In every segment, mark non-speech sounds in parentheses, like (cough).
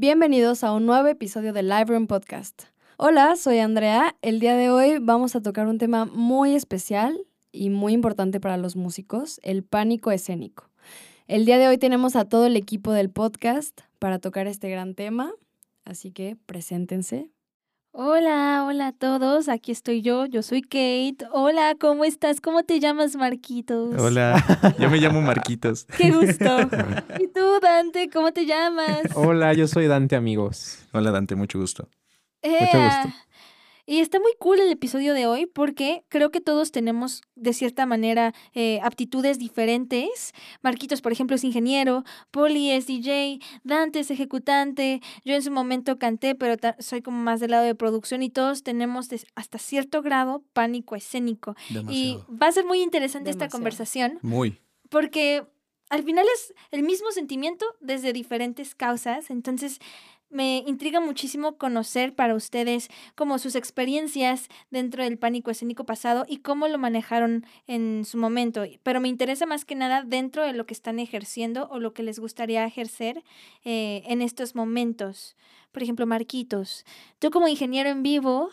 Bienvenidos a un nuevo episodio de Live Room Podcast. Hola, soy Andrea. El día de hoy vamos a tocar un tema muy especial y muy importante para los músicos, el pánico escénico. El día de hoy tenemos a todo el equipo del podcast para tocar este gran tema, así que preséntense. Hola, hola a todos, aquí estoy yo, yo soy Kate. Hola, ¿cómo estás? ¿Cómo te llamas, Marquitos? Hola, (laughs) yo me llamo Marquitos. (laughs) Qué gusto. (laughs) ¿Y tú, Dante, cómo te llamas? Hola, yo soy Dante, amigos. Hola Dante, mucho gusto. Mucho gusto. Y está muy cool el episodio de hoy porque creo que todos tenemos de cierta manera eh, aptitudes diferentes. Marquitos, por ejemplo, es ingeniero, Poli es DJ, Dante es ejecutante, yo en su momento canté, pero soy como más del lado de producción y todos tenemos hasta cierto grado pánico escénico. Y va a ser muy interesante esta conversación. Muy. Porque al final es el mismo sentimiento desde diferentes causas. Entonces, me intriga muchísimo conocer para ustedes como sus experiencias dentro del pánico escénico pasado y cómo lo manejaron en su momento. Pero me interesa más que nada dentro de lo que están ejerciendo o lo que les gustaría ejercer eh, en estos momentos. Por ejemplo, Marquitos, tú como ingeniero en vivo,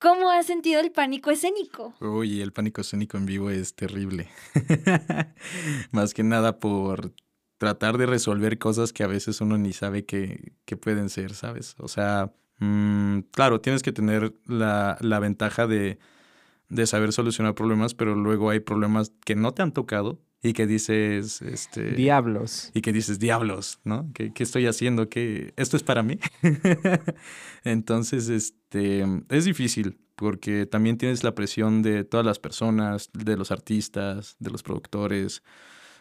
¿Cómo has sentido el pánico escénico? Uy, el pánico escénico en vivo es terrible. (laughs) Más que nada por tratar de resolver cosas que a veces uno ni sabe que, pueden ser, ¿sabes? O sea, mm, claro, tienes que tener la, ventaja de, saber solucionar problemas, pero luego hay problemas que no te han tocado y que dices, este... Diablos. Y que dices, diablos, ¿no? ¿Qué, estoy haciendo? ¿Qué, ¿Esto es para mí? (laughs) Entonces, este, es difícil porque también tienes la presión de todas las personas, de los artistas, de los productores,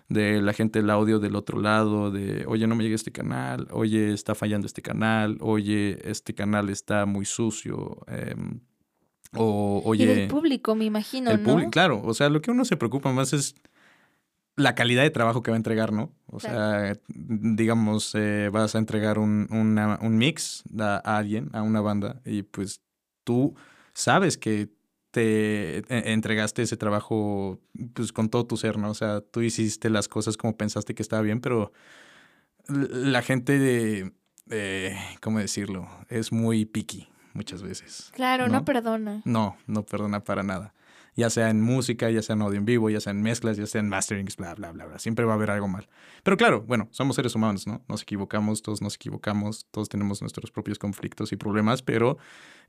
de la gente del audio del otro lado, de, oye, no me llega este canal, oye, está fallando este canal, oye, este canal está muy sucio. Em, o, oye... Y del público, me imagino, el Público, claro, o sea, lo que uno se preocupa más es la calidad de trabajo que va a entregar, ¿no? O sea, digamos, eh, vas a entregar un, un mix a alguien, a una banda, y pues tú sabes que te e, entregaste ese trabajo pues con todo tu ser, ¿no? O sea, tú hiciste las cosas como pensaste que estaba bien, pero la gente de, ¿cómo decirlo? Es muy picky muchas veces. Claro, ¿no? perdona. No, no perdona para nada ya sea en música, ya sea en audio en vivo, ya sea en mezclas, ya sea en masterings, bla, bla, bla, bla. Siempre va a haber algo mal. Pero claro, bueno, somos seres humanos, ¿no? Nos equivocamos, todos nos equivocamos, todos tenemos nuestros propios conflictos y problemas, pero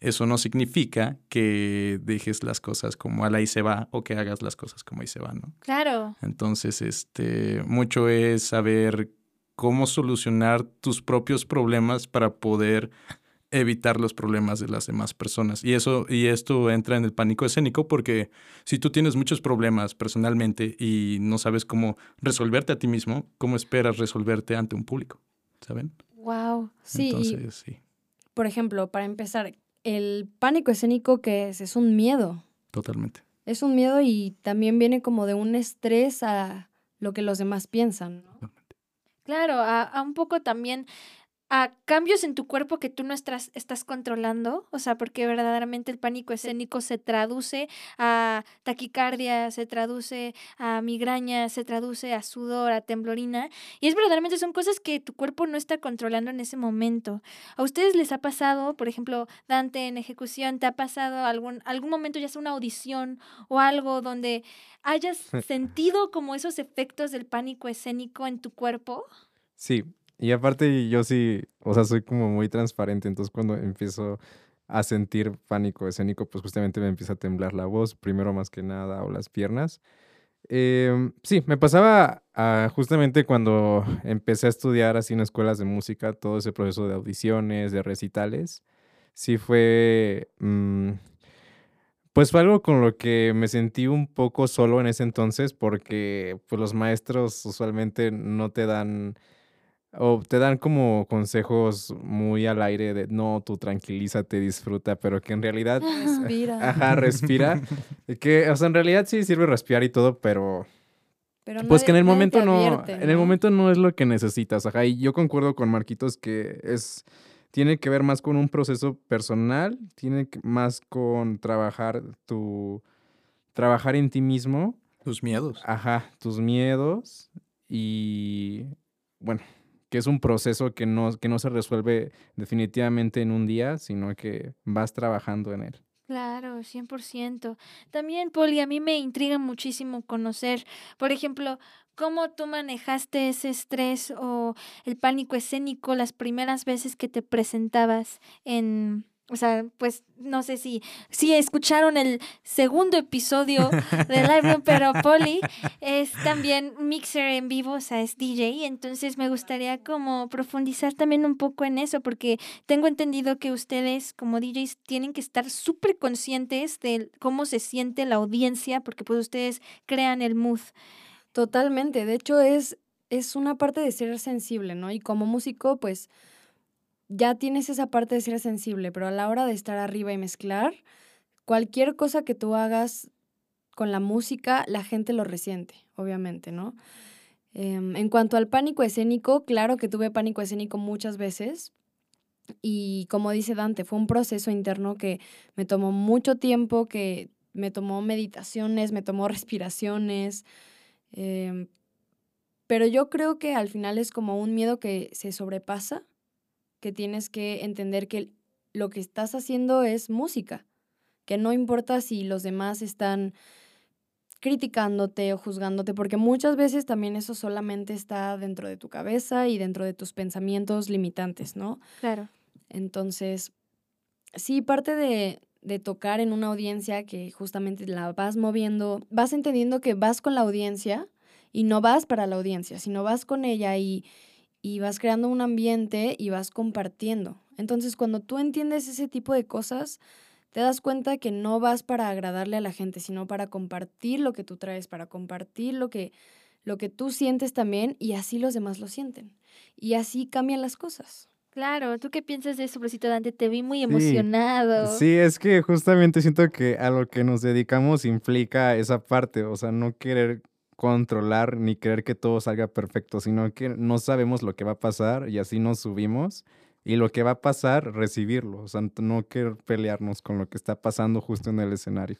eso no significa que dejes las cosas como a la y se va o que hagas las cosas como ahí se va, ¿no? Claro. Entonces, este, mucho es saber cómo solucionar tus propios problemas para poder evitar los problemas de las demás personas. Y eso y esto entra en el pánico escénico porque si tú tienes muchos problemas personalmente y no sabes cómo resolverte a ti mismo, ¿cómo esperas resolverte ante un público? ¿Saben? Wow. Sí. Entonces, sí. Por ejemplo, para empezar, el pánico escénico que es es un miedo. Totalmente. Es un miedo y también viene como de un estrés a lo que los demás piensan. Claro, a un poco también a cambios en tu cuerpo que tú no estás, estás controlando, o sea, porque verdaderamente el pánico escénico se traduce a taquicardia, se traduce a migraña, se traduce a sudor, a temblorina, y es verdaderamente son cosas que tu cuerpo no está controlando en ese momento. ¿A ustedes les ha pasado, por ejemplo, Dante en ejecución, te ha pasado algún, algún momento, ya sea una audición o algo donde hayas (laughs) sentido como esos efectos del pánico escénico en tu cuerpo? Sí, y aparte yo sí, o sea, soy como muy transparente, entonces cuando empiezo a sentir pánico escénico, pues justamente me empieza a temblar la voz, primero más que nada, o las piernas. Em, sí, me pasaba justamente cuando empecé a estudiar así en escuelas de música, todo ese proceso de audiciones, de recitales, sí fue, mm, pues fue algo con lo que me sentí un poco solo en ese entonces, porque pues los maestros usualmente no te dan o te dan como consejos muy al aire de no, tú tranquilízate, disfruta, pero que en realidad. (laughs) Respira. Ajá, respira. (laughs) que, o sea, en realidad sí sirve respirar y todo, pero. pues que en el momento no, En el momento no es lo que necesitas. Ajá. Y yo concuerdo con Marquitos que es. Tiene que ver más con un proceso personal, tiene más con trabajar tu. Trabajar en ti mismo. Tus miedos. Ajá, tus miedos. Y. Bueno, que es un proceso que no, que no se resuelve definitivamente en un día, sino que vas trabajando en él. Claro, 100%. También, Poli, a mí me intriga muchísimo conocer, por ejemplo, cómo tú manejaste ese estrés o el pánico escénico las primeras veces que te presentabas en, o sea, pues no sé si, si escucharon el segundo episodio de Live pero Poli es también mixer en vivo, o sea, es DJ, entonces me gustaría como profundizar también un poco en eso, porque tengo entendido que ustedes como DJs tienen que estar súper conscientes de cómo se siente la audiencia, porque pues ustedes crean el mood. Totalmente, de hecho es, es una parte de ser sensible, ¿no? Y como músico, pues ya tienes esa parte de ser sensible, pero a la hora de estar arriba y mezclar, cualquier cosa que tú hagas con la música, la gente lo resiente, obviamente, ¿no? Em, en cuanto al pánico escénico, claro que tuve pánico escénico muchas veces. Y como dice Dante, fue un proceso interno que me tomó mucho tiempo, que me tomó meditaciones, me tomó (laughs) respiraciones. Em, pero yo creo que al final es como un miedo que se sobrepasa que tienes que entender que lo que estás haciendo es música, que no importa si los demás están criticándote o juzgándote, porque muchas veces también eso solamente está dentro de tu cabeza y dentro de tus pensamientos limitantes, ¿no? Claro. Entonces, sí, parte de, de tocar en una audiencia que justamente la vas moviendo, vas entendiendo que vas con la audiencia y no vas para la audiencia, sino vas con ella y, y vas creando un ambiente y vas compartiendo. Entonces, cuando tú entiendes ese tipo de cosas, te das cuenta que no vas para agradarle a la gente, sino para compartir lo que tú traes, para compartir lo que, lo que tú sientes también y así los demás lo sienten. Y así cambian las cosas. Claro, ¿tú qué piensas de eso, Brosito Dante? Te vi muy emocionado. Sí, es que justamente siento que a lo que nos dedicamos implica esa parte, o sea, no querer controlar ni creer que todo salga perfecto, sino que no sabemos lo que va a pasar y así nos subimos y lo que va a pasar, recibirlo, o sea, no querer pelearnos con lo que está pasando justo en el escenario.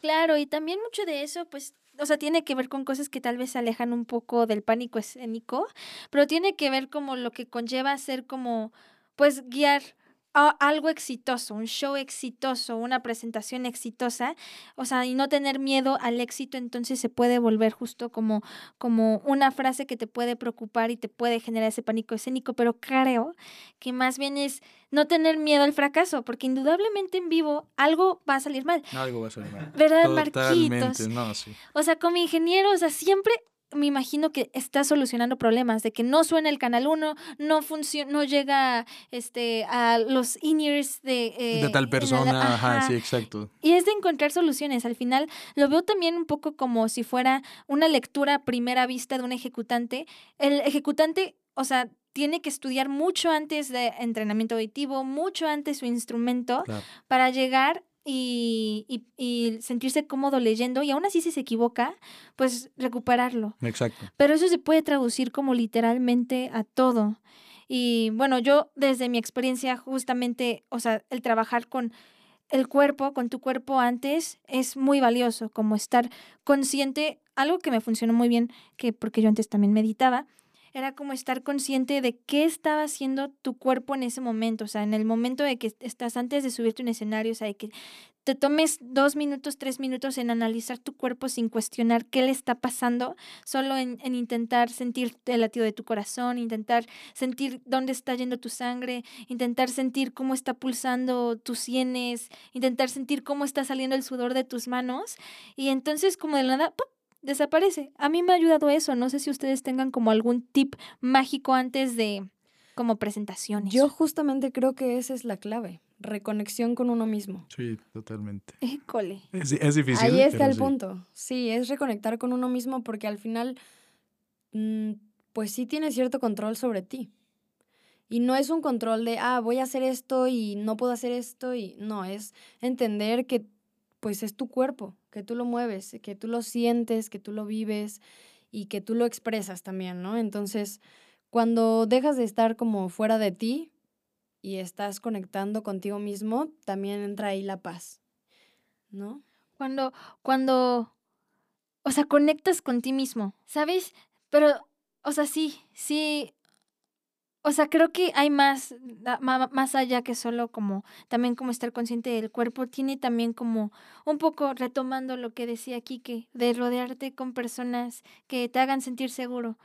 Claro, y también mucho de eso, pues, o sea, tiene que ver con cosas que tal vez se alejan un poco del pánico escénico, pero tiene que ver como lo que conlleva ser como, pues, guiar algo exitoso, un show exitoso, una presentación exitosa, o sea, y no tener miedo al éxito, entonces se puede volver justo como, como una frase que te puede preocupar y te puede generar ese pánico escénico, pero creo que más bien es no tener miedo al fracaso, porque indudablemente en vivo algo va a salir mal. Algo va a salir mal. ¿Verdad, Marquitos? No, sí. O sea, como ingeniero, o sea, siempre me imagino que está solucionando problemas de que no suena el canal 1, no funciona, no llega este a los in-ears de, eh, de tal persona, ajá. sí, exacto. Y es de encontrar soluciones. Al final lo veo también un poco como si fuera una lectura a primera vista de un ejecutante. El ejecutante, o sea, tiene que estudiar mucho antes de entrenamiento auditivo, mucho antes su instrumento para llegar y, y, sentirse cómodo leyendo y aún así si se equivoca, pues recuperarlo. Exacto. Pero eso se puede traducir como literalmente a todo. Y bueno, yo desde mi experiencia justamente, o sea, el trabajar con el cuerpo, con tu cuerpo antes, es muy valioso, como estar consciente, algo que me funcionó muy bien, que porque yo antes también meditaba, era como estar consciente de qué estaba haciendo tu cuerpo en ese momento, o sea, en el momento de que estás antes de subirte un escenario, o sea, de que te tomes dos minutos, tres minutos en analizar tu cuerpo sin cuestionar qué le está pasando, solo en, en, intentar sentir el latido de tu corazón, intentar sentir dónde está yendo tu sangre, intentar sentir cómo está pulsando tus sienes, intentar sentir cómo está saliendo el sudor de tus manos. Y entonces como de nada. Desaparece. A mí me ha ayudado eso. No sé si ustedes tengan como algún tip mágico antes de como presentaciones. Yo justamente creo que esa es la clave. Reconexión con uno mismo. Sí, totalmente. École. Es, es difícil. Ahí está el punto. Sí, es reconectar con uno mismo porque al final, mm, pues sí tiene cierto control sobre ti. Y no es un control de, ah, voy a hacer esto y no puedo hacer esto y no, es entender que pues es tu cuerpo, que tú lo mueves, que tú lo sientes, que tú lo vives y que tú lo expresas también, ¿no? Entonces, cuando dejas de estar como fuera de ti y estás conectando contigo mismo, también entra ahí la paz, ¿no? Cuando, cuando, o sea, conectas con ti mismo, ¿sabes? Pero, o sea, sí, sí, o sea, creo que hay más, más allá que solo como, también como estar consciente del cuerpo, tiene también como un poco retomando lo que decía Kike, de rodearte con personas que te hagan sentir seguro.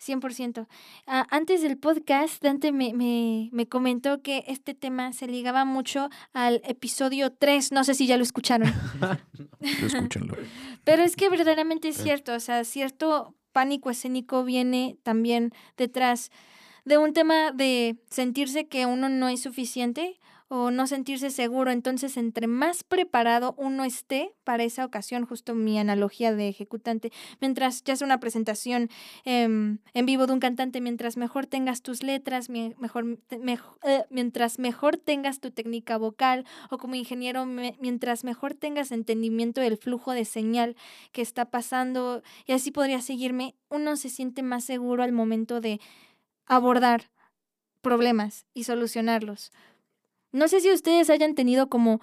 100%. Ah, antes del podcast, Dante me, me, me comentó que este tema se ligaba mucho al episodio 3. No sé si ya lo escucharon. (laughs) Escúchenlo. (laughs) Pero es que verdaderamente es cierto, o sea, cierto pánico escénico viene también detrás de un tema de sentirse que uno no es suficiente o no sentirse seguro. Entonces, entre más preparado uno esté para esa ocasión, justo mi analogía de ejecutante, mientras ya es una presentación em, en vivo de un cantante, mientras mejor tengas tus letras, mejor, eh, mientras mejor tengas tu técnica vocal o como ingeniero, mientras mejor tengas entendimiento del flujo de señal que está pasando y así podría seguirme, uno se siente más seguro al momento de abordar problemas y solucionarlos. No sé si ustedes hayan tenido como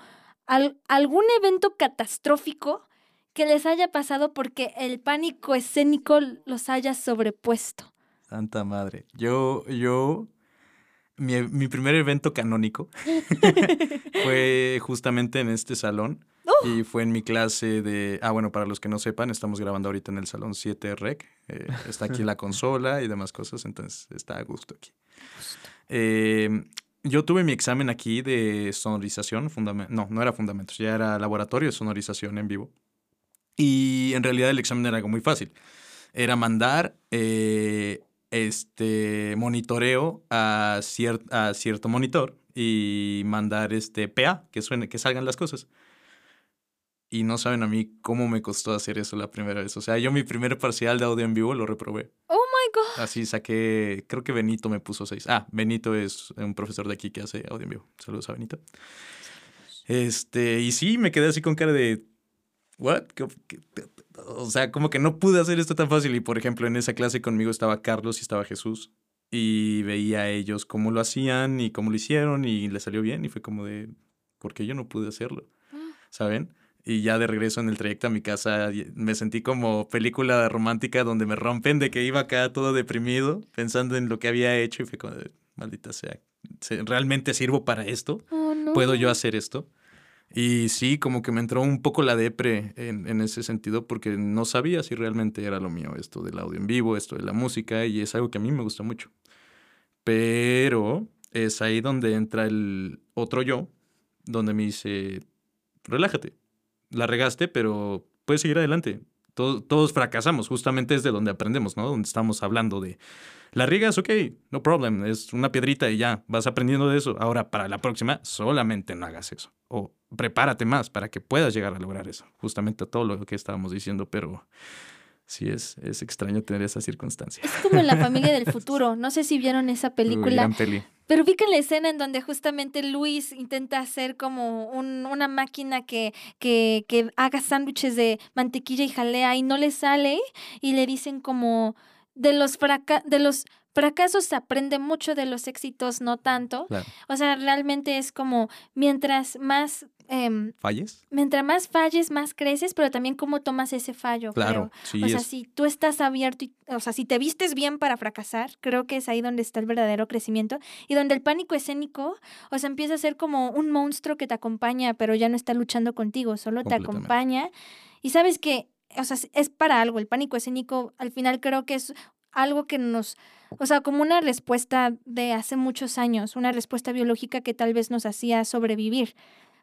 al- algún evento catastrófico que les haya pasado porque el pánico escénico los haya sobrepuesto. Santa madre. Yo, yo, mi, mi primer evento canónico (laughs) fue justamente en este salón. Y fue en mi clase de... Ah, bueno, para los que no sepan, estamos grabando ahorita en el salón 7 Rec. Eh, está aquí la (laughs) consola y demás cosas, entonces está a gusto aquí. Eh, yo tuve mi examen aquí de sonorización, no, no era fundamentos, ya era laboratorio de sonorización en vivo. Y en realidad el examen era algo muy fácil. Era mandar eh, este monitoreo a, cier- a cierto monitor y mandar este PA, que suene, que salgan las cosas. Y no saben a mí cómo me costó hacer eso la primera vez. O sea, yo mi primer parcial de audio en vivo lo reprobé. Oh my god. Así saqué, creo que Benito me puso seis. Ah, Benito es un profesor de aquí que hace audio en vivo. Saludos a Benito. Este, y sí, me quedé así con cara de, ¿what? ¿Qué- qué- O sea, como que no pude hacer esto tan fácil. Y por ejemplo, en esa clase conmigo estaba Carlos y estaba Jesús. Y veía a ellos cómo lo hacían y cómo lo hicieron y les salió bien. Y fue como de, ¿por qué yo no pude hacerlo? ¿Saben? Y ya de regreso en el trayecto a mi casa me sentí como película romántica donde me rompen de que iba acá todo deprimido pensando en lo que había hecho y fue como, maldita sea, ¿se- ¿realmente sirvo para esto? Oh, no. ¿Puedo yo hacer esto? Y sí, como que me entró un poco la depre en, en ese sentido porque no sabía si realmente era lo mío esto del audio en vivo, esto de la música y es algo que a mí me gusta mucho. Pero es ahí donde entra el otro yo, donde me dice, relájate, la regaste, pero puedes seguir adelante. Todos, todos fracasamos, justamente es de donde aprendemos, ¿no? Donde estamos hablando de, la riegas, ok, no problem, es una piedrita y ya, vas aprendiendo de eso. Ahora, para la próxima, solamente no hagas eso. O prepárate más para que puedas llegar a lograr eso. Justamente todo lo que estábamos diciendo, pero sí es, es extraño tener esa circunstancia. Es como en la (laughs) familia del futuro. No sé si vieron esa Uy, película. gran peli. Pero ubican la escena en donde justamente Luis intenta hacer como un- una máquina que, que, que haga sándwiches de mantequilla y jalea y no le sale y le dicen como de los, fraca de los fracasos se aprende mucho, de los éxitos no tanto. Claro. O sea, realmente es como mientras más... em, ¿Falles? Mientras más falles, más creces, pero también cómo tomas ese fallo. Claro, creo. sí o sea, es. si tú estás abierto, y, o sea, si te vistes bien para fracasar, creo que es ahí donde está el verdadero crecimiento y donde el pánico escénico, o sea, empieza a ser como un monstruo que te acompaña, pero ya no está luchando contigo, solo te acompaña. Y sabes que, o sea, es para algo. El pánico escénico, al final creo que es algo que nos, o sea, como una respuesta de hace muchos años, una respuesta biológica que tal vez nos hacía sobrevivir.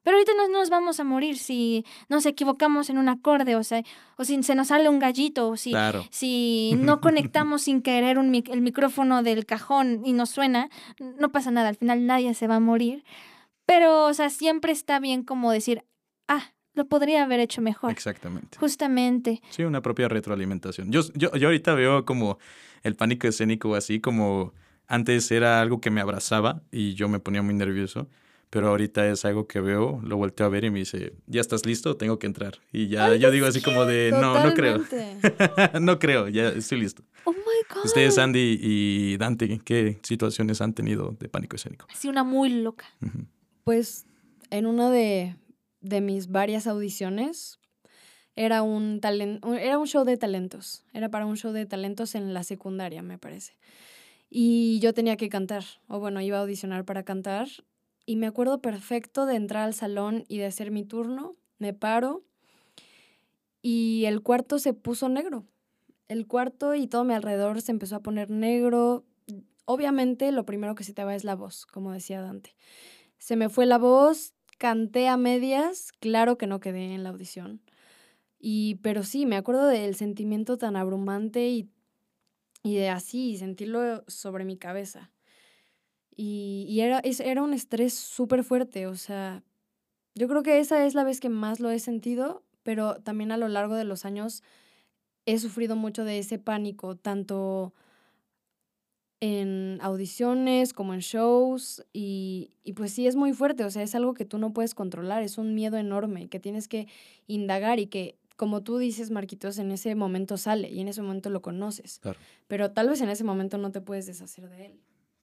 Pero ahorita no nos vamos a morir si nos equivocamos en un acorde, o sea, o si se nos sale un gallito, o si, Claro. si (laughs) no conectamos sin querer un mic- el micrófono del cajón y nos suena, no pasa nada, al final nadie se va a morir. Pero, o sea, siempre está bien como decir, ah, lo podría haber hecho mejor. Exactamente. Justamente. Sí, una propia retroalimentación. Yo, yo, yo ahorita veo como el pánico escénico así, como antes era algo que me abrazaba y yo me ponía muy nervioso, pero ahorita es algo que veo, lo volteo a ver y me dice, ¿ya estás listo? Tengo que entrar. Y ya yo digo así como de, no, no creo. (laughs) No creo, ya estoy listo. Oh my God. Ustedes, Andy y Dante, ¿qué situaciones han tenido de pánico escénico? Así una muy loca. Pues en una de, de mis varias audiciones era un, talen- un- era un show de talentos. Era para un show de talentos en la secundaria, me parece. y yo tenía que cantar, o bueno, iba a audicionar para cantar. Y me acuerdo perfecto de entrar al salón y de hacer mi turno. Me paro y el cuarto se puso negro. El cuarto y todo mi alrededor se empezó a poner negro. Obviamente lo primero que se te va es la voz, como decía Dante. Se me fue la voz, canté a medias, claro que no quedé en la audición. Y, pero sí, me acuerdo del sentimiento tan abrumante y, y de así, sentirlo sobre mi cabeza. Y, y era, era un estrés súper fuerte, o sea, yo creo que esa es la vez que más lo he sentido, pero también a lo largo de los años he sufrido mucho de ese pánico, tanto en audiciones como en shows y, y, pues sí es muy fuerte, o sea, es algo que tú no puedes controlar, es un miedo enorme que tienes que indagar y que como tú dices, Marquitos, en ese momento sale y en ese momento lo conoces. Claro. Pero tal vez en ese momento no te puedes deshacer de él.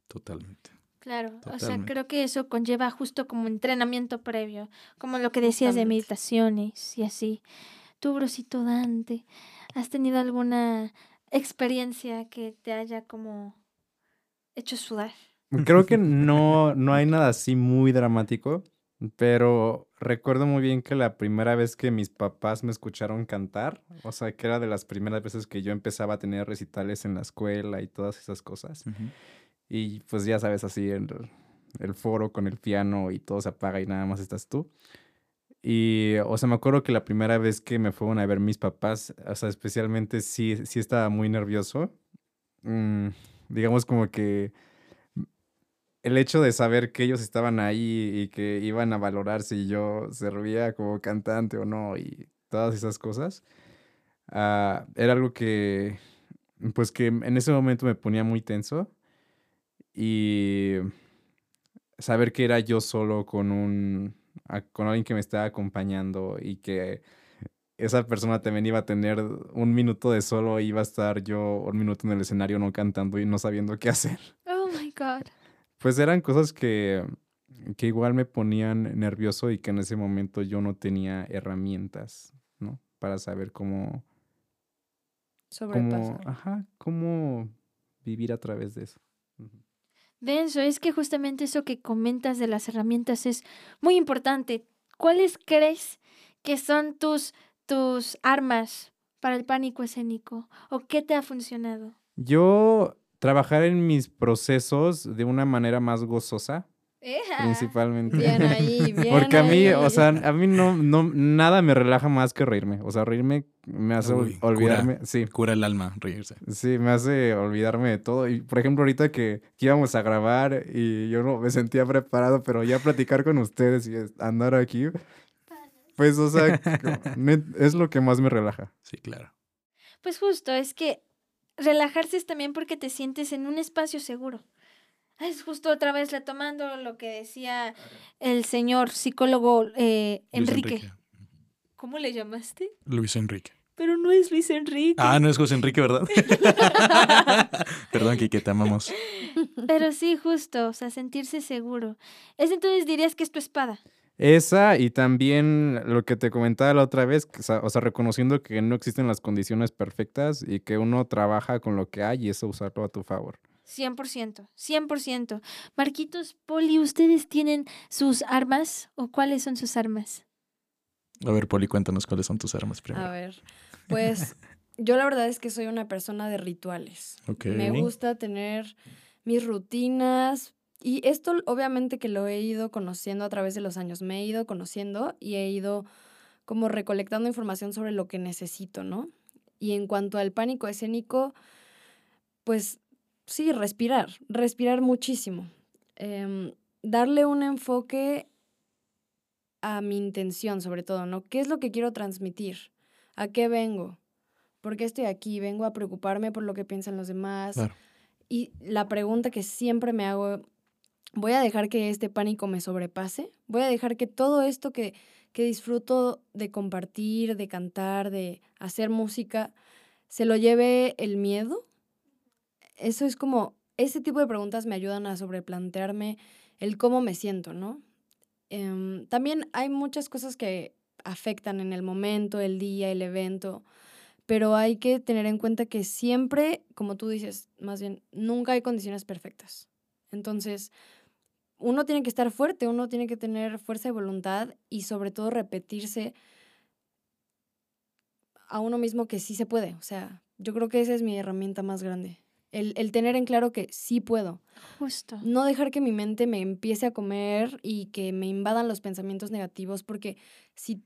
Totalmente. Claro, o sea, creo que eso conlleva justo como entrenamiento previo, como lo que decías de meditaciones y así. Tú, Brosito Dante, ¿has tenido alguna experiencia que te haya como hecho sudar? Creo que (laughs) no, no hay nada así muy dramático, pero recuerdo muy bien que la primera vez que mis papás me escucharon cantar, o sea, que era de las primeras veces que yo empezaba a tener recitales en la escuela y todas esas cosas. Y pues ya sabes, así el, el foro con el piano y todo se apaga y nada más estás tú. Y, o sea, me acuerdo que la primera vez que me fueron a ver mis papás, o sea, especialmente sí, sí estaba muy nervioso. Mm, digamos como que el hecho de saber que ellos estaban ahí y que iban a valorar si yo servía como cantante o no y todas esas cosas, ah, era algo que, pues que en ese momento me ponía muy tenso y saber que era yo solo con un, con alguien que me estaba acompañando y que esa persona también iba a tener un minuto de solo, iba a estar yo un minuto en el escenario no cantando y no sabiendo qué hacer. Oh my God. Pues eran cosas que, que igual me ponían nervioso y que en ese momento yo no tenía herramientas, ¿no? Para saber cómo, cómo, Sobrepasar. ajá, cómo vivir a través de eso. Denso, es que justamente eso que comentas de las herramientas es muy importante. ¿Cuáles crees que son tus, tus armas para el pánico escénico? ¿O qué te ha funcionado? Yo trabajar en mis procesos de una manera más gozosa, principalmente. Bien ahí, (laughs) bien Porque a mí, ahí. o sea, a mí no, no, nada me relaja más que reírme. O sea, reírme me hace ol- Uy, cura. olvidarme. Sí, Cura el alma, reírse. Sí, me hace olvidarme de todo. Y por ejemplo, ahorita que, que íbamos a grabar y yo no me sentía preparado, pero ya platicar con ustedes y andar aquí, pues, o sea, (laughs) es lo que más me relaja. Sí, claro. Pues justo, es que relajarse es también porque te sientes en un espacio seguro. Es justo otra vez retomando lo que decía el señor psicólogo eh, Enrique. ¿Cómo le llamaste? Luis Enrique. Pero no es Luis Enrique. Ah, no es José Enrique, ¿verdad? (laughs) Perdón, Kike, te amamos. Pero sí, justo, o sea, sentirse seguro. Es entonces dirías que es tu espada. Esa y también lo que te comentaba la otra vez, que, o sea, o sea, reconociendo que no existen las condiciones perfectas y que uno trabaja con lo que hay y eso usarlo a tu favor. 100%, 100%. Marquitos, Poli, ¿ustedes tienen sus armas o cuáles son sus armas? A ver, Poli, cuéntanos cuáles son tus armas primero. A ver, pues yo la verdad es que soy una persona de rituales. Ok. Me gusta tener mis rutinas y esto obviamente que lo he ido conociendo a través de los años. Me he ido conociendo y he ido como recolectando información sobre lo que necesito, ¿no? Y en cuanto al pánico escénico, pues sí, respirar, respirar muchísimo. Em, darle un enfoque a mi intención, sobre todo, ¿no? ¿Qué es lo que quiero transmitir? ¿A qué vengo? ¿Por qué estoy aquí? ¿Vengo a preocuparme por lo que piensan los demás? Claro. Y la pregunta que siempre me hago, ¿voy a dejar que este pánico me sobrepase? ¿Voy a dejar que todo esto que, que disfruto de compartir, de cantar, de hacer música, se lo lleve el miedo? Eso es como, ese tipo de preguntas me ayudan a sobreplantearme el cómo me siento, ¿no? Em, también hay muchas cosas que afectan en el momento, el día, el evento, pero hay que tener en cuenta que siempre, como tú dices, más bien, nunca hay condiciones perfectas. Entonces, uno tiene que estar fuerte, uno tiene que tener fuerza de voluntad y sobre todo repetirse a uno mismo que sí se puede. O sea, yo creo que esa es mi herramienta más grande. El, el, tener en claro que sí puedo. Justo. No dejar que mi mente me empiece a comer y que me invadan los pensamientos negativos, porque si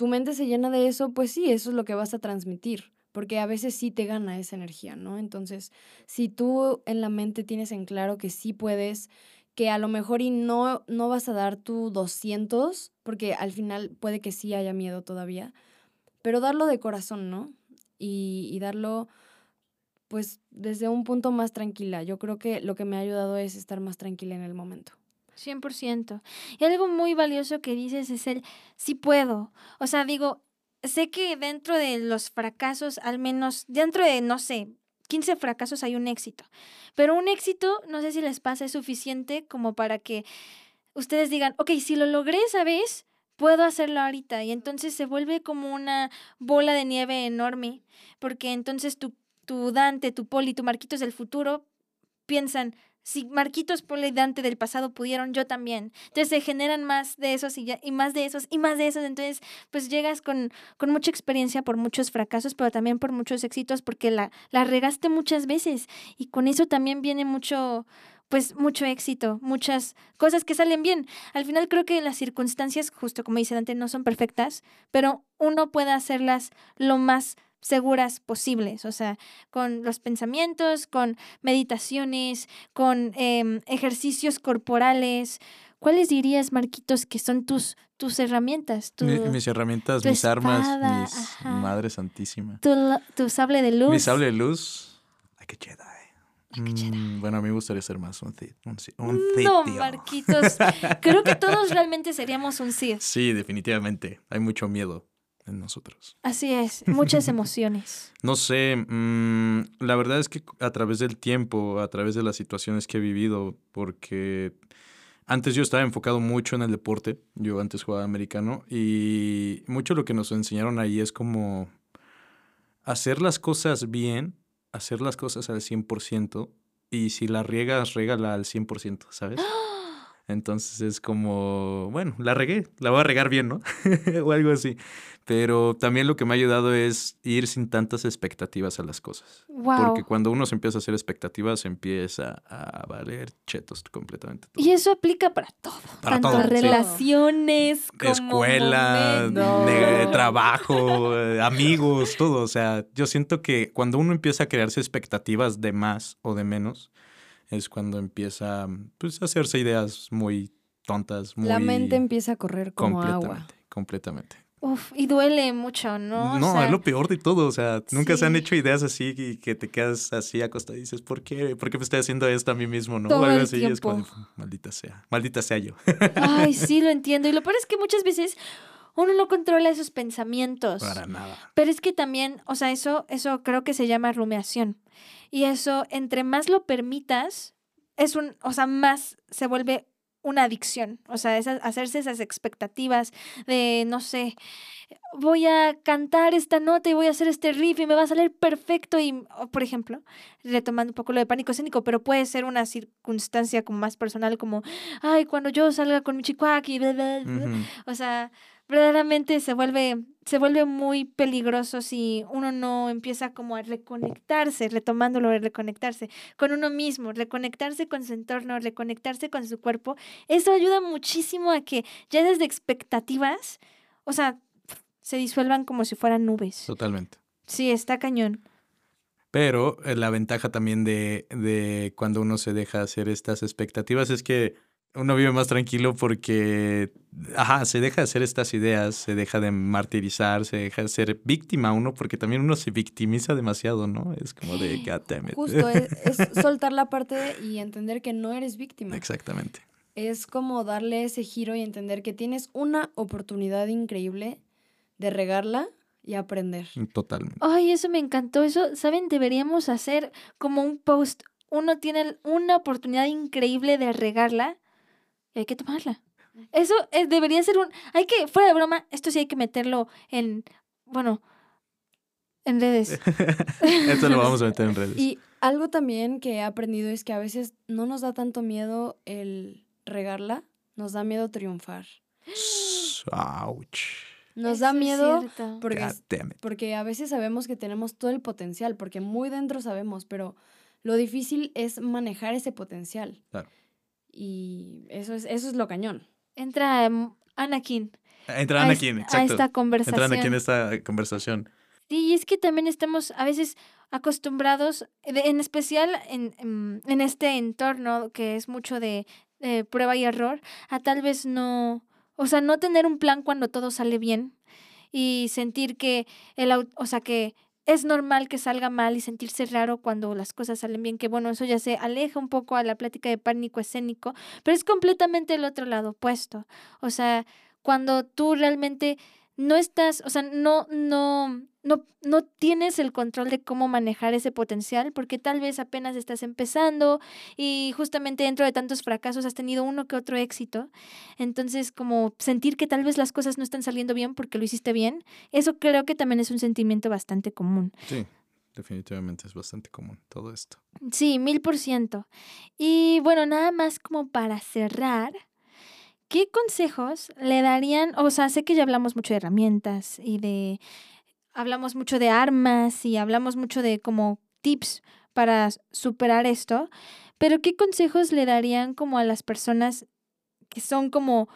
tu mente se llena de eso, pues sí, eso es lo que vas a transmitir, porque a veces sí te gana esa energía, ¿no? Entonces, si tú en la mente tienes en claro que sí puedes, que a lo mejor y no, no vas a dar tu 200, porque al final puede que sí haya miedo todavía, pero darlo de corazón, ¿no? Y, y darlo pues desde un punto más tranquila. Yo creo que lo que me ha ayudado es estar más tranquila en el momento. 100%. Y algo muy valioso que dices es el sí puedo. O sea, digo, sé que dentro de los fracasos, al menos dentro de, no sé, 15 fracasos hay un éxito. Pero un éxito, no sé si les pasa, es suficiente como para que ustedes digan, ok, si lo logré esa vez, puedo hacerlo ahorita. Y entonces se vuelve como una bola de nieve enorme, porque entonces tu tu Dante, tu Poli, tu Marquitos del futuro piensan, si Marquitos, Poli y Dante del pasado pudieron, yo también. Entonces se generan más de esos y, ya, y más de esos y más de esos. Entonces, pues llegas con, con mucha experiencia por muchos fracasos, pero también por muchos éxitos porque la, la regaste muchas veces. Y con eso también viene mucho, pues mucho éxito, muchas cosas que salen bien. Al final creo que las circunstancias, justo como dice Dante, no son perfectas, pero uno puede hacerlas lo más seguras posibles, o sea, con los pensamientos, con meditaciones, con eh, ejercicios corporales. ¿Cuáles dirías, Marquitos, que son tus, tus herramientas? Tu, Mi, mis herramientas, mis espada, armas, mis ajá. Madre Santísima. tu, tu sable de luz? Mi sable de luz, like a Jedi. Mm, bueno, a mí me gustaría ser más un Sith. Un, un No. Marquitos. Creo que todos (laughs) realmente seríamos un Sith. Sí, definitivamente. Hay mucho miedo en nosotros. Así es, (laughs) muchas emociones. No sé, mm, la verdad es que a través del tiempo, a través de las situaciones que he vivido, porque antes yo estaba enfocado mucho en el deporte, yo antes jugaba americano, y mucho lo que nos enseñaron ahí es como hacer las cosas bien, hacer las cosas al 100%, y si la riegas, régala al 100%, ¿sabes? Entonces es como, bueno, la regué, la voy a regar bien, ¿no? (laughs) o algo así. Pero también lo que me ha ayudado es ir sin tantas expectativas a las cosas. Wow. Porque cuando uno se empieza a hacer expectativas, empieza a valer chetos completamente. todo. Y eso aplica para todo. Para Tanto todo, sí. relaciones como Escuela, de- trabajo, eh, amigos, todo. O sea, yo siento que cuando uno empieza a crearse expectativas de más o de menos, es cuando empieza pues, a hacerse ideas muy tontas, muy... La mente empieza a correr como agua. completamente, completamente. Uf, y duele mucho, ¿no? O No, sea, es lo peor de todo. O sea, nunca se han hecho ideas así y que te quedas así acostado y dices, ¿por qué? ¿Por qué me estoy haciendo esto a mí mismo? ¿no? Todo o algo el así. y Es como, tiempo. maldita sea, maldita sea yo. Ay, (laughs) sí, lo entiendo. Y lo peor es que muchas veces uno no controla esos pensamientos. Para nada. Pero es que también, o sea, eso, eso creo que se llama rumiación. Y eso, entre más lo permitas, es un, o sea, más se vuelve una adicción. O sea, esas- hacerse esas expectativas de, no sé, voy a cantar esta nota y voy a hacer este riff y me va a salir perfecto. Y, por ejemplo, retomando un poco lo de pánico escénico, pero puede ser una circunstancia como más personal, como, ay, cuando yo salga con mi chicuaki, bla, bla, bla". Ujú. O sea, verdaderamente se vuelve, se vuelve muy peligroso si uno no empieza como a reconectarse, retomándolo de reconectarse con uno mismo, reconectarse con su entorno, reconectarse con su cuerpo. Eso ayuda muchísimo a que ya desde expectativas, o sea, se disuelvan como si fueran nubes. Totalmente. Sí, está cañón. Pero eh, la ventaja también de, de cuando uno se deja hacer estas expectativas es que uno vive más tranquilo porque, ajá, se deja hacer estas ideas, se deja de martirizar, se deja de ser víctima uno, porque también uno se victimiza demasiado, ¿no? Es como de, (gasps) God damn it. Justo, es, es (laughs) soltar la parte y entender que no eres víctima. Exactamente. Es como darle ese giro y entender que tienes una oportunidad increíble de regarla y aprender. Totalmente. Ay, eso me encantó. Eso, ¿saben? Deberíamos hacer como un post. Uno tiene una oportunidad increíble de regarla y hay que tomarla. Eso eh, debería ser un... Hay que, fuera de broma, esto sí hay que meterlo en... Bueno, En redes. (laughs) Esto lo vamos a meter en redes. Y algo también que he aprendido es que a veces no nos da tanto miedo el regarla, nos da miedo triunfar. Ouch. Nos Eso da miedo porque, porque a veces sabemos que tenemos todo el potencial, porque muy dentro sabemos, pero lo difícil es manejar ese potencial. Claro. Y eso es, eso es lo cañón. Entra em, Anakin Entra a, Anakin, a exacto. esta Entra conversación. Anakin en esta conversación. Sí, y es que también estamos a veces acostumbrados, en especial en, en, en este entorno que es mucho de, de prueba y error, a tal vez no, o sea, no tener un plan cuando todo sale bien y sentir que el, o sea, que es normal que salga mal y sentirse raro cuando las cosas salen bien, que bueno, eso ya se aleja un poco a la plática de pánico escénico, pero es completamente el otro lado opuesto. O sea, cuando tú realmente no estás, o sea, no, no, no, no tienes el control de cómo manejar ese potencial, porque tal vez apenas estás empezando y justamente dentro de tantos fracasos has tenido uno que otro éxito. Entonces, como sentir que tal vez las cosas no están saliendo bien porque lo hiciste bien, eso creo que también es un sentimiento bastante común. Sí, definitivamente es bastante común todo esto. Sí, mil por ciento. Y bueno, nada más como para cerrar, ¿qué consejos le darían? O sea, sé que ya hablamos mucho de herramientas y de, hablamos mucho de armas y hablamos mucho de como tips para superar esto, pero ¿qué consejos le darían como a las personas que son como,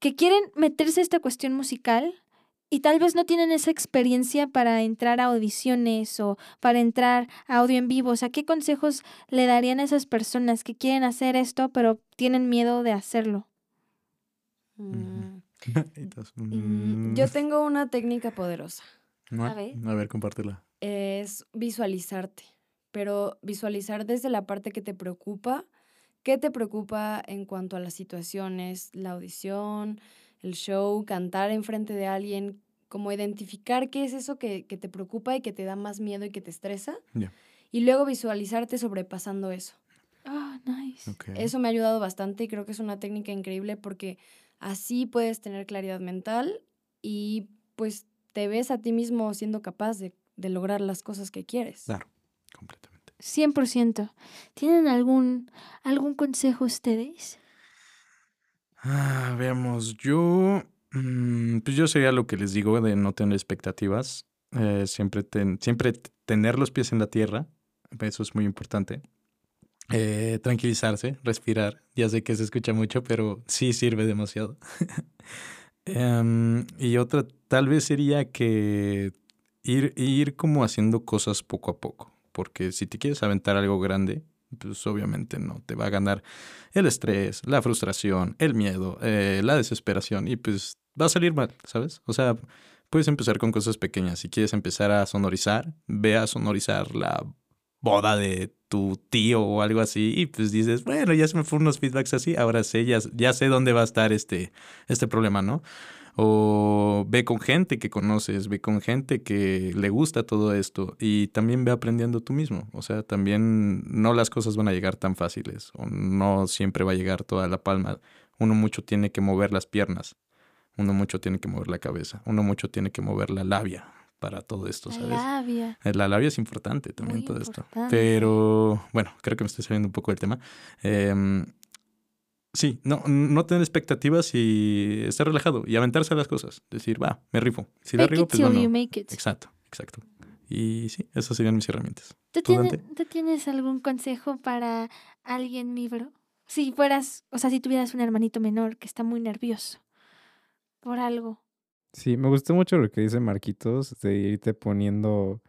que quieren meterse a esta cuestión musical? Y tal vez no tienen esa experiencia para entrar a audiciones o para entrar a audio en vivo. O sea, ¿qué consejos le darían a esas personas que quieren hacer esto, pero tienen miedo de hacerlo? Mm. (laughs) Y todos, Mm, mm, Yo tengo una técnica poderosa. no, a ver. a ver, compártela. Es visualizarte, pero visualizar desde la parte que te preocupa. ¿Qué te preocupa en cuanto a las situaciones, la audición, el show, cantar enfrente de alguien? Como identificar qué es eso que, que te preocupa y que te da más miedo y que te estresa. Ya. Y luego visualizarte sobrepasando eso. Oh, nice. Ok. Eso me ha ayudado bastante y creo que es una técnica increíble porque así puedes tener claridad mental y pues te ves a ti mismo siendo capaz de, de lograr las cosas que quieres. Claro, completamente. 100%. ¿Tienen algún, algún consejo ustedes? Ah, veamos, yo, mm, pues yo sería lo que les digo de no tener expectativas, eh, siempre, ten- siempre tener los pies en la tierra, eso es muy importante. Eh, tranquilizarse, respirar, ya sé que se escucha mucho, pero sí sirve demasiado. (laughs) Em, y otra tal vez sería que ir, ir como haciendo cosas poco a poco, porque si te quieres aventar algo grande, pues obviamente no te va a ganar el estrés, la frustración, el miedo, eh, la desesperación y pues va a salir mal, ¿sabes? O sea, puedes empezar con cosas pequeñas. Si quieres empezar a sonorizar, ve a sonorizar la boda de tu tío o algo así y pues dices, bueno, ya se me fueron unos feedbacks así, ahora sé, ya, ya sé dónde va a estar este, este problema, ¿no? O ve con gente que conoces, ve con gente que le gusta todo esto y también ve aprendiendo tú mismo. O sea, también no las cosas van a llegar tan fáciles o no siempre va a llegar toda la palma. Uno mucho tiene que mover las piernas, uno mucho tiene que mover la cabeza, uno mucho tiene que mover la labia para todo esto, La ¿sabes? labia. Eh, La labia es importante también Muy todo esto. Pero bueno, creo que me estoy saliendo un poco del tema. Em, sí, no, no tener expectativas y estar relajado y aventarse a las cosas. Decir, va, me rifo. Si la Fake riego, it pues you bueno. make it. Exacto, exacto. Y sí, esas serían mis herramientas. ¿Tú. ¿Tú tienes algún consejo para alguien, mi bro? Si fueras, o sea, si tuvieras un hermanito menor que está muy nervioso por algo. Sí, me gustó mucho lo que dice Marquitos de irte poniendo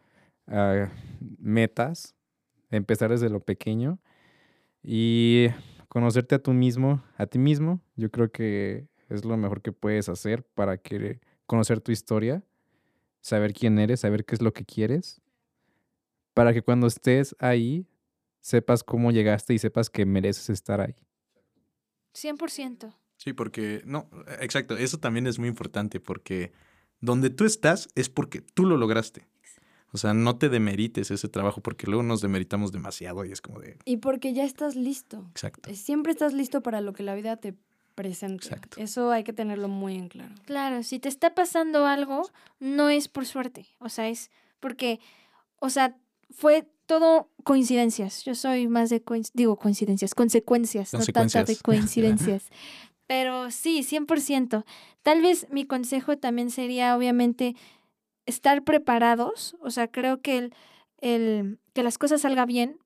ah, metas, empezar desde lo pequeño y conocerte a tú mismo, a ti mismo. Yo creo que es lo mejor que puedes hacer para que conocer tu historia, saber quién eres, saber qué es lo que quieres, para que cuando estés ahí sepas cómo llegaste y sepas que mereces estar ahí. 100%. Sí, porque, no, exacto, eso también es muy importante porque donde tú estás es porque tú lo lograste. O sea, no te demerites ese trabajo porque luego nos demeritamos demasiado y es como de, Y porque ya estás listo. exacto. Eh, Siempre estás listo para lo que la vida te presente. Exacto. Eso hay que tenerlo muy en claro. Claro, si te está pasando algo, no es por suerte. O sea, es porque, o sea, fue todo coincidencias. Yo soy más de, coinc- digo, coincidencias, consecuencias, no tanto de (laughs) coincidencias. Pero sí, 100%. Tal vez mi consejo también sería, obviamente, estar preparados. O sea, creo que el, el que las cosas salgan bien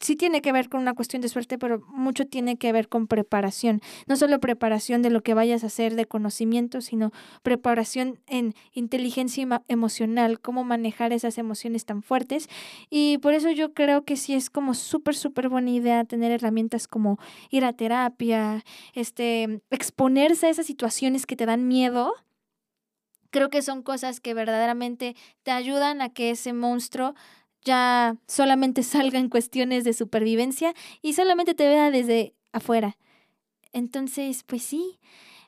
sí tiene que ver con una cuestión de suerte, pero mucho tiene que ver con preparación. No solo preparación de lo que vayas a hacer de conocimiento, sino preparación en inteligencia emo- emocional, cómo manejar esas emociones tan fuertes. Y por eso yo creo que sí es como súper, súper buena idea tener herramientas como ir a terapia, este, exponerse a esas situaciones que te dan miedo. Creo que son cosas que verdaderamente te ayudan a que ese monstruo ya solamente (laughs) salga en cuestiones de supervivencia y solamente te vea desde afuera. Entonces, pues sí,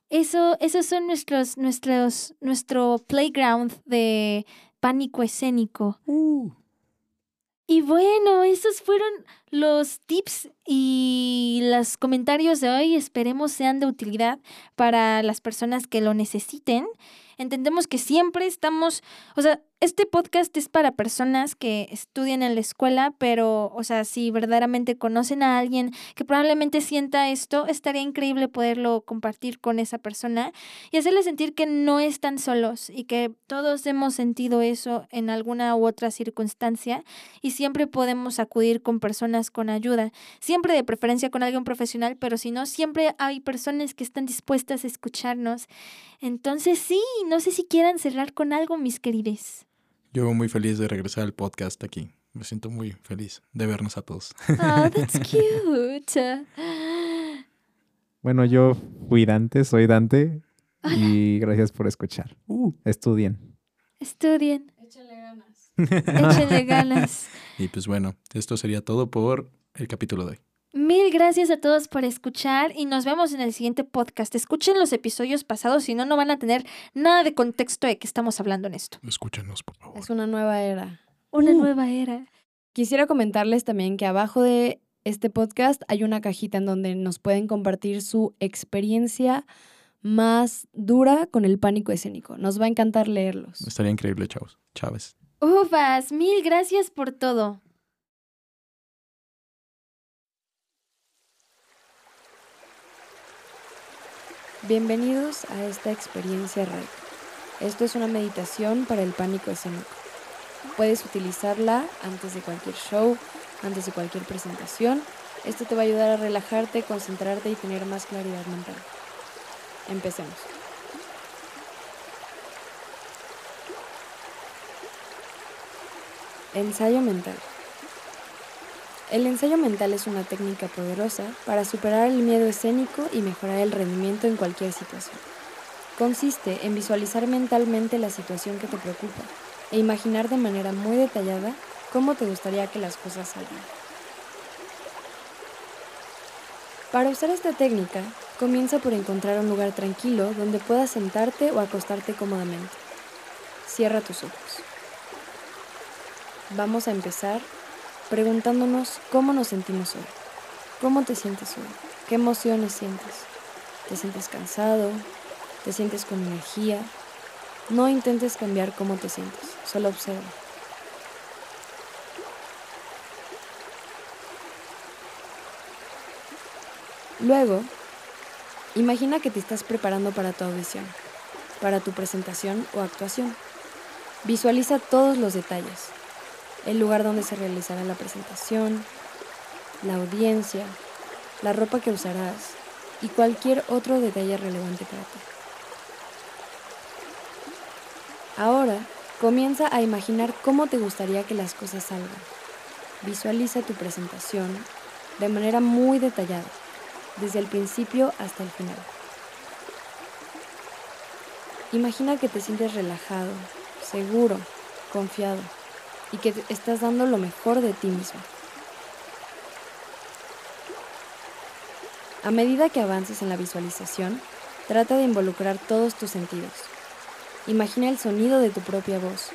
eso, esos son nuestros, nuestros, nuestro playground de pánico escénico. Y bueno, esos fueron los tips y los comentarios de hoy. Esperemos sean de utilidad para las personas que lo necesiten. Entendemos que siempre estamos, o sea, este podcast es para personas que estudian en la escuela, pero, o sea, si verdaderamente conocen a alguien que probablemente sienta esto, estaría increíble poderlo compartir con esa persona y hacerle sentir que no están solos y que todos hemos sentido eso en alguna u otra circunstancia y siempre podemos acudir con personas con ayuda, siempre de preferencia con alguien profesional, pero si no, siempre hay personas que están dispuestas a escucharnos. Entonces sí, no sé si quieran cerrar con algo, mis querides. Yo muy feliz de regresar al podcast aquí. Me siento muy feliz de vernos a todos. Oh, that's (laughs) cute. Bueno, yo fui Dante, soy Dante. Y gracias por escuchar. Estudien. Estudien, Échale ganas. échenle ganas. (laughs) Y pues bueno, esto sería todo por el capítulo de hoy. Mil gracias a todos por escuchar y nos vemos en el siguiente podcast. Escuchen los episodios pasados, si no, no van a tener nada de contexto de que estamos hablando en esto. Escúchanos, por favor. Es una nueva era. Una Uh. nueva era. Quisiera comentarles también que abajo de este podcast hay una cajita en donde nos pueden compartir su experiencia más dura con el pánico escénico. Nos va a encantar leerlos. Estaría increíble, chavos. Chávez. Ufas, mil gracias por todo. Bienvenidos a esta experiencia REC. Esto es una meditación para el pánico escénico. Puedes utilizarla antes de cualquier show, antes de cualquier presentación. Esto te va a ayudar a relajarte, concentrarte y tener más claridad mental. Empecemos. Ensayo mental. El ensayo mental es una técnica poderosa para superar el miedo escénico y mejorar el rendimiento en cualquier situación. Consiste en visualizar mentalmente la situación que te preocupa e imaginar de manera muy detallada cómo te gustaría que las cosas salgan. Para usar esta técnica, comienza por encontrar un lugar tranquilo donde puedas sentarte o acostarte cómodamente. Cierra tus ojos. Vamos a empezar preguntándonos cómo nos sentimos hoy. ¿Cómo te sientes hoy? ¿Qué emociones sientes? ¿Te sientes cansado? ¿Te sientes con energía? No intentes cambiar cómo te sientes, solo observa. Luego, imagina que te estás preparando para tu audición, para tu presentación o actuación. Visualiza todos los detalles, el lugar donde se realizará la presentación, la audiencia, la ropa que usarás y cualquier otro detalle relevante para ti. Ahora, comienza a imaginar cómo te gustaría que las cosas salgan. Visualiza tu presentación de manera muy detallada, desde el principio hasta el final. Imagina que te sientes relajado, seguro, confiado y que estás dando lo mejor de ti mismo. A medida que avances en la visualización, trata de involucrar todos tus sentidos. Imagina el sonido de tu propia voz,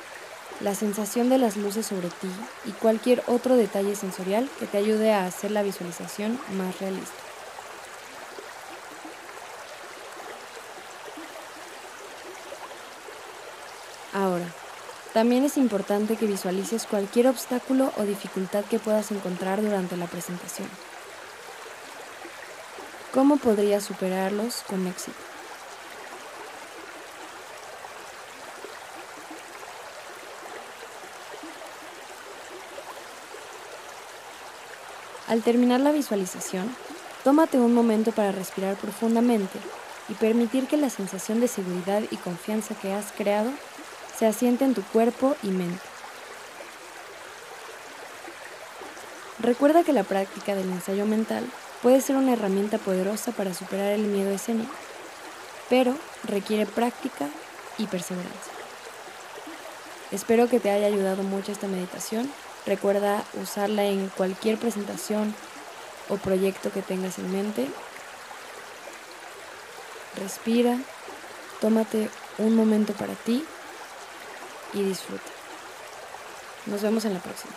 la sensación de las luces sobre ti y cualquier otro detalle sensorial que te ayude a hacer la visualización más realista. Ahora, También es importante que visualices cualquier obstáculo o dificultad que puedas encontrar durante la presentación. ¿Cómo podrías superarlos con éxito? Al terminar la visualización, tómate un momento para respirar profundamente y permitir que la sensación de seguridad y confianza que has creado se asiente en tu cuerpo y mente. Recuerda que la práctica del ensayo mental puede ser una herramienta poderosa para superar el miedo escénico, pero requiere práctica y perseverancia. Espero que te haya ayudado mucho esta meditación. Recuerda usarla en cualquier presentación o proyecto que tengas en mente. Respira, tómate un momento para ti y disfruta. Nos vemos en la próxima.